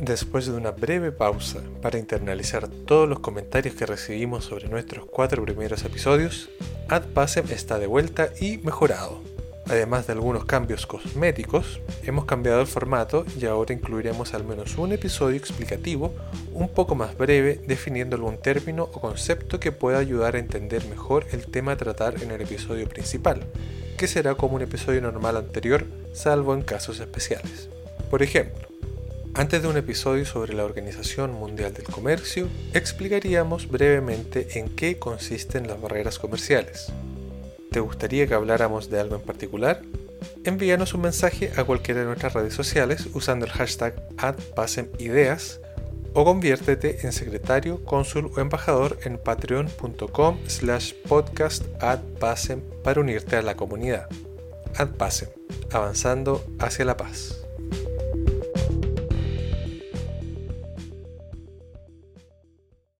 Después de una breve pausa para internalizar todos los comentarios que recibimos sobre nuestros cuatro primeros episodios, AdPasem está de vuelta y mejorado. Además de algunos cambios cosméticos, hemos cambiado el formato y ahora incluiremos al menos un episodio explicativo un poco más breve definiendo algún término o concepto que pueda ayudar a entender mejor el tema a tratar en el episodio principal, que será como un episodio normal anterior, salvo en casos especiales. Por ejemplo, antes de un episodio sobre la Organización Mundial del Comercio, explicaríamos brevemente en qué consisten las barreras comerciales. ¿Te gustaría que habláramos de algo en particular? Envíanos un mensaje a cualquiera de nuestras redes sociales usando el hashtag AdPasemIdeas o conviértete en secretario, cónsul o embajador en patreon.com slash podcast para unirte a la comunidad. AdPasem, avanzando hacia la paz.